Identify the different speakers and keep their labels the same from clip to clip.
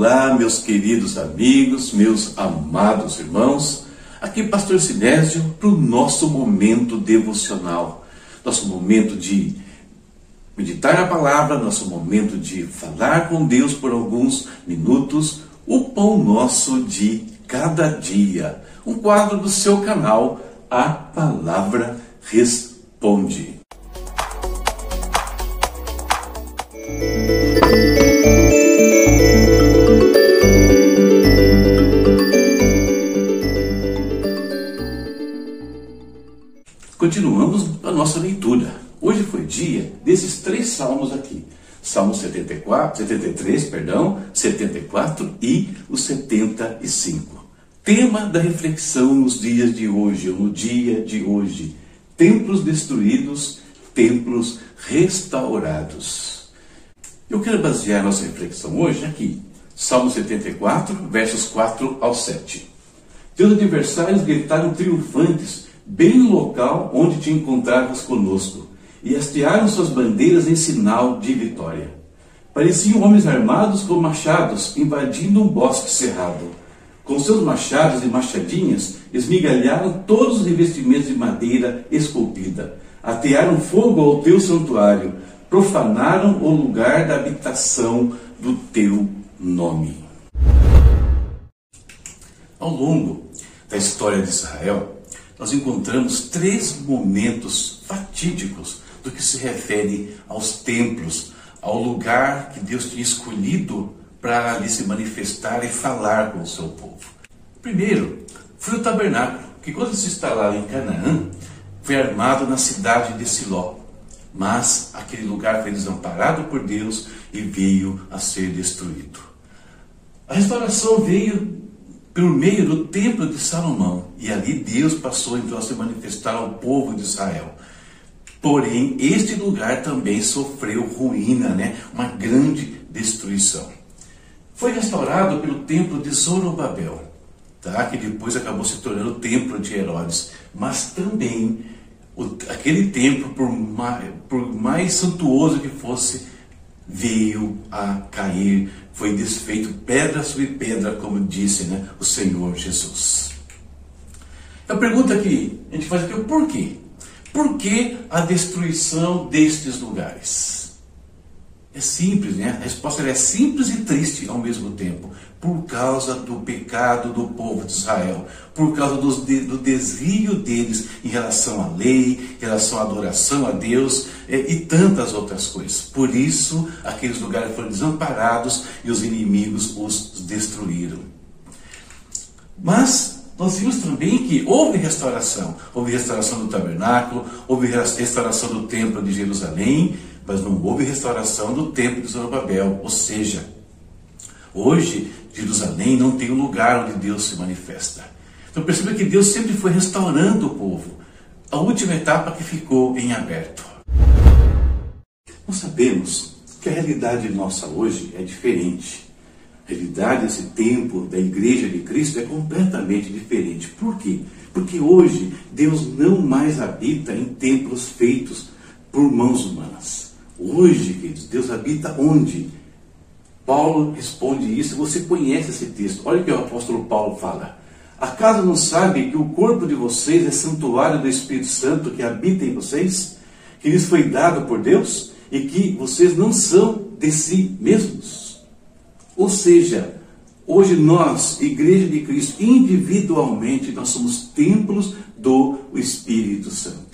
Speaker 1: Olá, meus queridos amigos, meus amados irmãos. Aqui, Pastor Sinésio, para o nosso momento devocional, nosso momento de meditar a palavra, nosso momento de falar com Deus por alguns minutos, o pão nosso de cada dia. Um quadro do seu canal, A Palavra Responde. Continuamos a nossa leitura. Hoje foi dia desses três salmos aqui. Salmo 74, 73, perdão, 74 e o 75. Tema da reflexão nos dias de hoje, ou no dia de hoje. Templos destruídos, templos restaurados. Eu quero basear nossa reflexão hoje aqui. Salmo 74, versos 4 ao 7. Teus adversários gritaram triunfantes bem no local onde te encontravas conosco, e hastearam suas bandeiras em sinal de vitória. Pareciam homens armados com machados invadindo um bosque cerrado. Com seus machados e machadinhas, esmigalharam todos os revestimentos de madeira esculpida. Atearam fogo ao teu santuário, profanaram o lugar da habitação do teu nome. Ao longo da história de Israel, nós encontramos três momentos fatídicos do que se refere aos templos, ao lugar que Deus tinha escolhido para ali se manifestar e falar com o seu povo. Primeiro, foi o tabernáculo, que quando se instalava em Canaã, foi armado na cidade de Siló. Mas aquele lugar foi desamparado por Deus e veio a ser destruído. A restauração veio por meio do templo de Salomão. E ali Deus passou então a se manifestar ao povo de Israel. Porém, este lugar também sofreu ruína, né? uma grande destruição. Foi restaurado pelo templo de Zorobabel, tá? que depois acabou se tornando o templo de Herodes. Mas também, o, aquele templo, por mais, por mais santuoso que fosse, veio a cair, foi desfeito pedra sobre pedra, como disse né, o Senhor Jesus. A pergunta que a gente faz aqui é o porquê? Por que a destruição destes lugares? É simples, né? A resposta é simples e triste ao mesmo tempo. Por causa do pecado do povo de Israel, por causa do, desvio deles em relação à lei, em relação à adoração a Deus é, e tantas outras coisas. Por isso, aqueles lugares foram desamparados e os inimigos os destruíram. Mas nós vimos também que houve restauração. Houve restauração do tabernáculo, houve restauração do templo de Jerusalém, mas não houve restauração do templo de Zorobabel. Ou seja, hoje Jerusalém não tem um lugar onde Deus se manifesta. Então perceba que Deus sempre foi restaurando o povo. A última etapa que ficou em aberto. Nós sabemos que a realidade nossa hoje é diferente. A realidade desse tempo da igreja de Cristo é completamente diferente. Por quê? Porque hoje Deus não mais habita em templos feitos por mãos humanas. Hoje, queridos, Deus habita onde? Paulo responde isso, você conhece esse texto. Olha o que o apóstolo Paulo fala. Acaso não sabe que o corpo de vocês é santuário do Espírito Santo que habita em vocês? Que lhes foi dado por Deus? E que vocês não são de si mesmos? Ou seja, hoje nós, Igreja de Cristo, individualmente, nós somos templos do Espírito Santo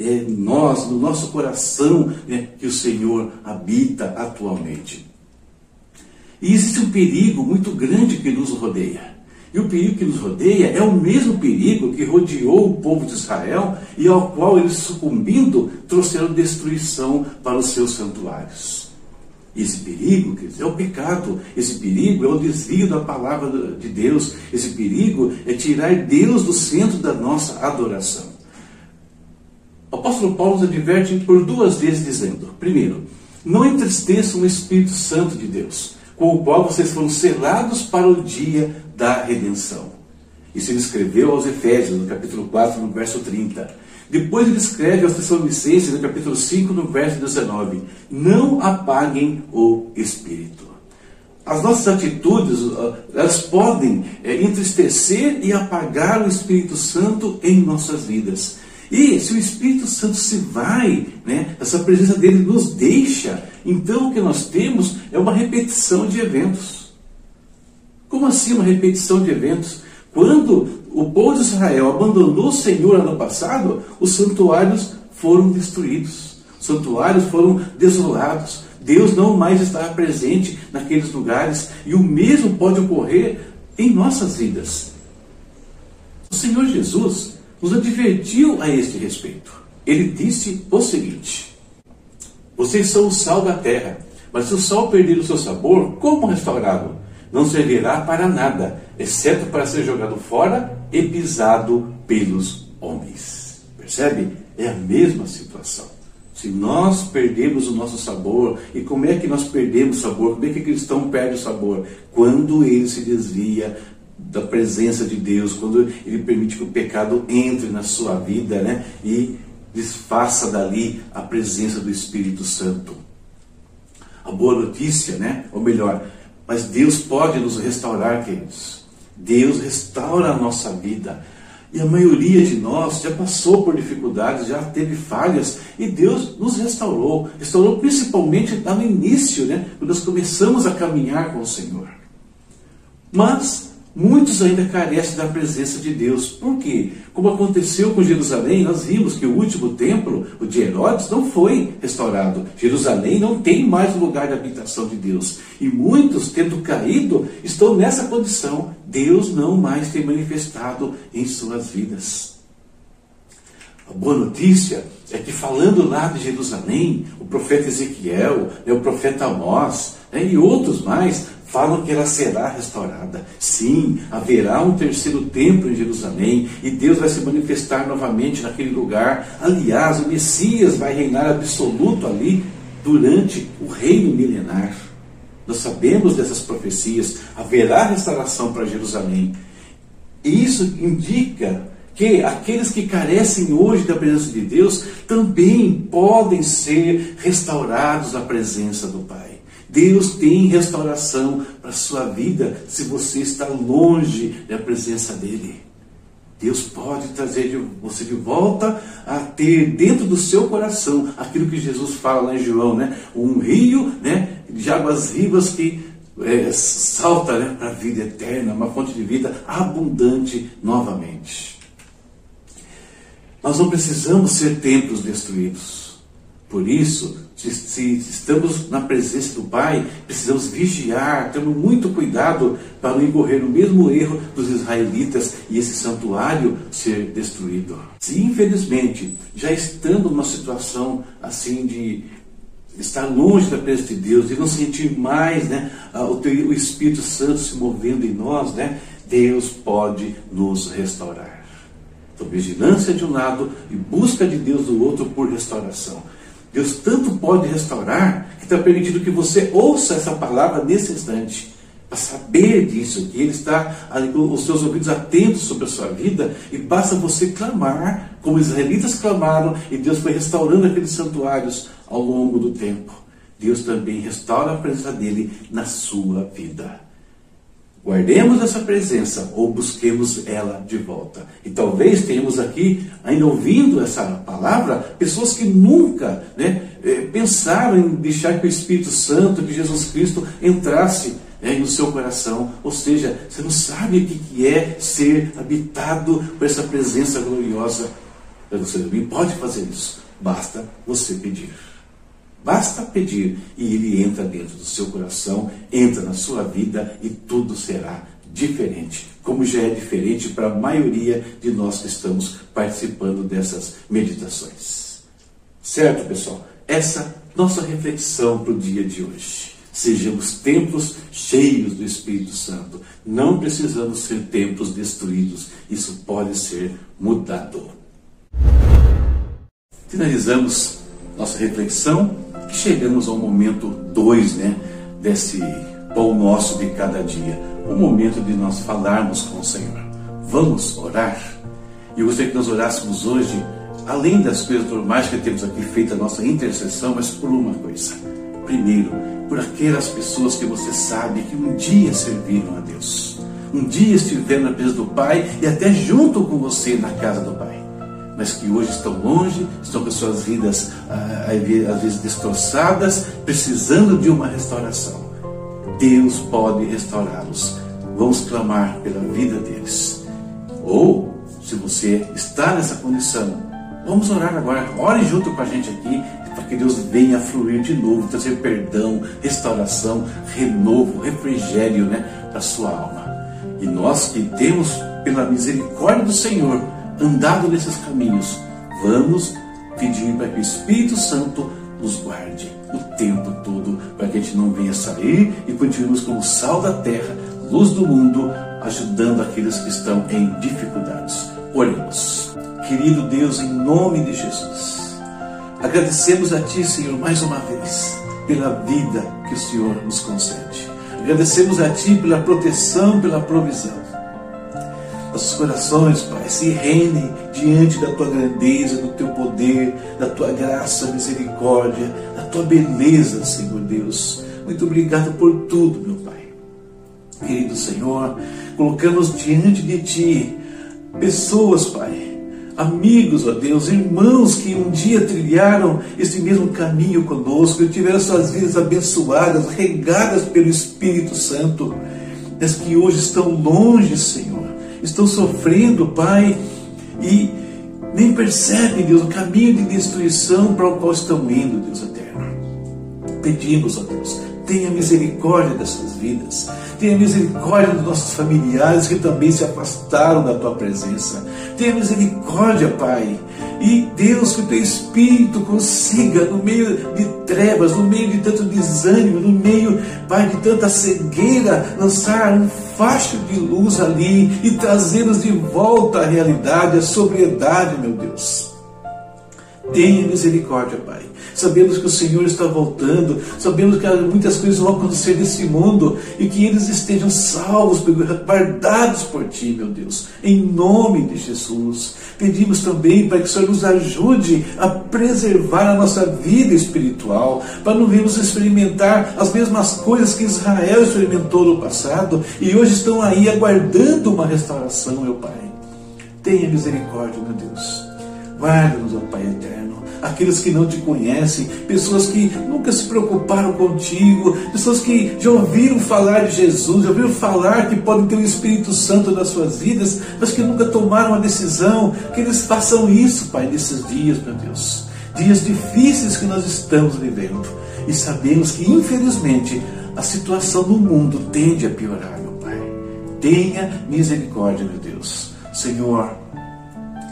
Speaker 1: é nós, no nosso coração, né, que o Senhor habita atualmente. E existe um perigo muito grande que nos rodeia. E o perigo que nos rodeia é o mesmo perigo que rodeou o povo de Israel e ao qual eles, sucumbindo, trouxeram destruição para os seus santuários. Esse perigo dizer, é o pecado, esse perigo é o desvio da palavra de Deus, esse perigo é tirar Deus do centro da nossa adoração. O apóstolo Paulo nos adverte por duas vezes dizendo: primeiro, não entristeçam o Espírito Santo de Deus, com o qual vocês foram selados para o dia da redenção. Isso ele escreveu aos Efésios, no capítulo 4, no verso 30. Depois ele escreve aos Tessalonicenses, no capítulo 5, no verso 19: Não apaguem o Espírito. as nossas atitudes, elas podem é, entristecer e apagar o Espírito Santo em nossas vidas. E se o Espírito Santo se vai, né, essa presença dele nos deixa, então o que nós temos é uma repetição de eventos. Como assim uma repetição de eventos? Quando o povo de Israel abandonou o Senhor ano passado, os santuários foram destruídos, os santuários foram desolados. Deus não mais estava presente naqueles lugares e o mesmo pode ocorrer em nossas vidas. O Senhor Jesus nos advertiu a este respeito. Ele disse o seguinte: Vocês são o sal da terra, mas se o sal perder o seu sabor, como restaurá-lo? Não servirá para nada, exceto para ser jogado fora e pisado pelos homens. Percebe? É a mesma situação. Se nós perdemos o nosso sabor, e como é que nós perdemos o sabor? Como é que o cristão perde o sabor? Quando ele se desvia da presença de Deus, quando ele permite que o pecado entre na sua vida né, e desfaça dali a presença do Espírito Santo. A boa notícia, né, ou melhor, mas Deus pode nos restaurar, queridos. Deus restaura a nossa vida. E a maioria de nós já passou por dificuldades, já teve falhas, e Deus nos restaurou. Restaurou principalmente lá no início, né, quando nós começamos a caminhar com o Senhor. Mas Muitos ainda carecem da presença de Deus. Por quê? Como aconteceu com Jerusalém, nós vimos que o último templo, o de Herodes, não foi restaurado. Jerusalém não tem mais lugar de habitação de Deus. E muitos, tendo caído, estão nessa condição. Deus não mais tem manifestado em suas vidas. A boa notícia é que, falando lá de Jerusalém, o profeta Ezequiel, né, o profeta Amós né, e outros mais falam que ela será restaurada. Sim, haverá um terceiro templo em Jerusalém e Deus vai se manifestar novamente naquele lugar. Aliás, o Messias vai reinar absoluto ali durante o reino milenar. Nós sabemos dessas profecias, haverá restauração para Jerusalém. E isso indica que aqueles que carecem hoje da presença de Deus também podem ser restaurados à presença do Pai. Deus tem restauração para a sua vida se você está longe da presença dEle. Deus pode trazer você de volta a ter dentro do seu coração aquilo que Jesus fala lá em João, né? Um rio né, de águas vivas que é, salta né, para a vida eterna, uma fonte de vida abundante novamente. Nós não precisamos ser templos destruídos. Por isso, se, se, estamos na presença do Pai, precisamos vigiar, tendo muito cuidado para não incorrer no mesmo erro dos israelitas e esse santuário ser destruído. Se infelizmente já estando numa situação assim de estar longe da presença de Deus e não sentir mais né, o Espírito Santo se movendo em nós, né, Deus pode nos restaurar. Então, vigilância de um lado e busca de Deus do outro por restauração. Deus tanto pode restaurar que está permitido que você ouça essa palavra nesse instante. Para saber disso, que Ele está com os seus ouvidos atentos sobre a sua vida, e basta você clamar, como os israelitas clamaram, e Deus foi restaurando aqueles santuários ao longo do tempo. Deus também restaura a presença dele na sua vida. Guardemos essa presença ou busquemos ela de volta. E talvez tenhamos aqui, ainda ouvindo essa palavra, pessoas que nunca né, eh, pensaram em deixar que o Espírito Santo, que Jesus Cristo entrasse né, no seu coração. Ou seja, você não sabe o que é ser habitado por essa presença gloriosa. Você também pode fazer isso, basta você pedir. Basta pedir e ele entra dentro do seu coração, entra na sua vida e tudo será diferente, como já é diferente para a maioria de nós que estamos participando dessas meditações. Certo, pessoal? Essa nossa reflexão para o dia de hoje. Sejamos templos cheios do Espírito Santo. Não precisamos ser templos destruídos. Isso pode ser mudado. Finalizamos nossa reflexão que chegamos ao momento 2 né, desse pão nosso de cada dia, o momento de nós falarmos com o Senhor. Vamos orar? E eu gostaria que nós orássemos hoje, além das coisas normais que temos aqui feita a nossa intercessão, mas por uma coisa. primeiro, por aquelas pessoas que você sabe que um dia serviram a Deus, um dia estiveram na presença do Pai e até junto com você na casa do Pai, mas que hoje estão longe, estão com suas vidas ah, às vezes destroçadas, precisando de uma restauração. Deus pode restaurá-los. Vamos clamar pela vida deles. Ou, se você está nessa condição, vamos orar agora. Ore junto com a gente aqui para que Deus venha fluir de novo, trazer perdão, restauração, renovo, refrigério né, para a sua alma. E nós que temos, pela misericórdia do Senhor, andado nesses caminhos, vamos pedir para que o Espírito Santo nos guarde o tempo todo, para que a gente não venha sair e continuemos como sal da terra, luz do mundo, ajudando aqueles que estão em dificuldades. Oremos. Querido Deus, em nome de Jesus, agradecemos a Ti, Senhor, mais uma vez, pela vida que o Senhor nos concede. Agradecemos a Ti pela proteção, pela provisão. Nossos corações, Pai, se reinem diante da Tua grandeza, do Teu poder, da Tua graça, misericórdia, da Tua beleza, Senhor Deus. Muito obrigado por tudo, meu Pai. Querido Senhor, colocamos diante de Ti pessoas, Pai, amigos, ó Deus, irmãos que um dia trilharam esse mesmo caminho conosco e tiveram suas vidas abençoadas, regadas pelo Espírito Santo, mas que hoje estão longe, Senhor, estão sofrendo, Pai, e nem percebem, Deus, o caminho de destruição para o qual estão indo, Deus eterno. Pedimos, ó Deus, tenha misericórdia dessas vidas, tenha misericórdia dos nossos familiares que também se afastaram da tua presença, tenha misericórdia, Pai. E Deus, que o teu Espírito consiga, no meio de trevas, no meio de tanto desânimo, no meio, Pai, de tanta cegueira, lançar um facho de luz ali e trazê-los de volta à realidade, à sobriedade, meu Deus. Tenha misericórdia, Pai. Sabemos que o Senhor está voltando, sabemos que muitas coisas vão acontecer nesse mundo e que eles estejam salvos, guardados por Ti, meu Deus, em nome de Jesus. Pedimos também para que o Senhor nos ajude a preservar a nossa vida espiritual, para não virmos experimentar as mesmas coisas que Israel experimentou no passado e hoje estão aí aguardando uma restauração, meu Pai. Tenha misericórdia, meu Deus. Guarda-nos, ó Pai eterno aqueles que não te conhecem, pessoas que nunca se preocuparam contigo, pessoas que já ouviram falar de Jesus, já ouviram falar que podem ter o Espírito Santo nas suas vidas, mas que nunca tomaram a decisão, que eles façam isso, Pai, nesses dias, meu Deus. Dias difíceis que nós estamos vivendo. E sabemos que, infelizmente, a situação no mundo tende a piorar, meu Pai. Tenha misericórdia, meu Deus. Senhor,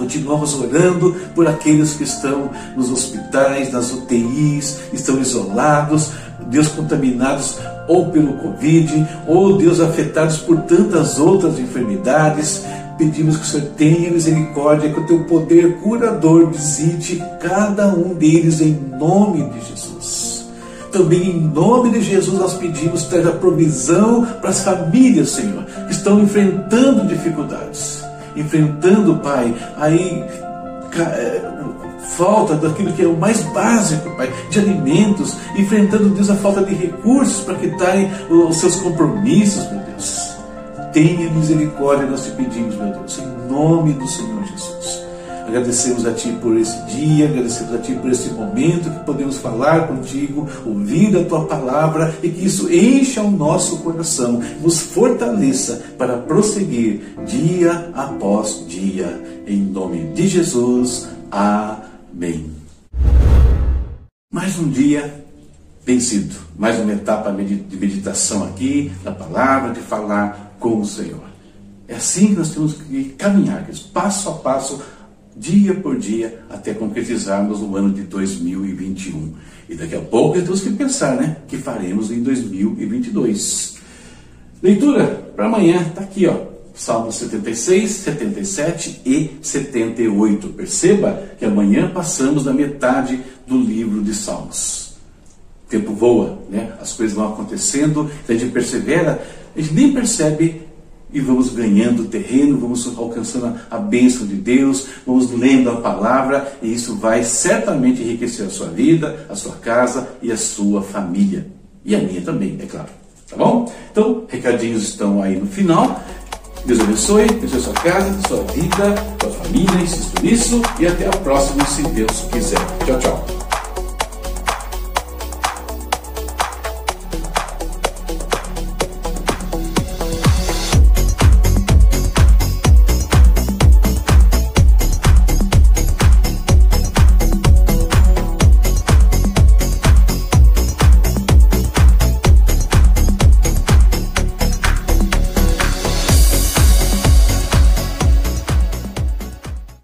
Speaker 1: Continuamos orando por aqueles que estão nos hospitais, nas UTIs, estão isolados, Deus contaminados ou pelo Covid, ou Deus afetados por tantas outras enfermidades. Pedimos que o Senhor tenha misericórdia, que o teu poder curador visite cada um deles em nome de Jesus. Também em nome de Jesus nós pedimos que a provisão para as famílias, Senhor, que estão enfrentando dificuldades enfrentando, Pai, aí é, falta daquilo que é o mais básico, Pai, de alimentos, enfrentando, Deus, a falta de recursos para quitarem os seus compromissos, meu Deus. Tenha misericórdia, nós te pedimos, meu Deus, em nome do Senhor Jesus. Agradecemos a Ti por esse dia, agradecemos a Ti por esse momento que podemos falar contigo, ouvir a Tua palavra e que isso encha o nosso coração, nos fortaleça para prosseguir dia após dia. Em nome de Jesus. Amém. Mais um dia vencido, mais uma etapa de meditação aqui, da palavra, de falar com o Senhor. É assim que nós temos que caminhar, passo a passo dia por dia, até concretizarmos o ano de 2021. E daqui a pouco temos que pensar, né? que faremos em 2022. Leitura para amanhã, está aqui, ó. Salmos 76, 77 e 78. Perceba que amanhã passamos da metade do livro de Salmos. O tempo voa, né? As coisas vão acontecendo, a gente persevera, a gente nem percebe e vamos ganhando terreno, vamos alcançando a bênção de Deus, vamos lendo a palavra e isso vai certamente enriquecer a sua vida, a sua casa e a sua família. E a minha também, é claro. Tá bom? Então, recadinhos estão aí no final. Deus abençoe, abençoe a sua casa, sua vida, sua família, insisto nisso e até a próxima, se Deus quiser. Tchau, tchau.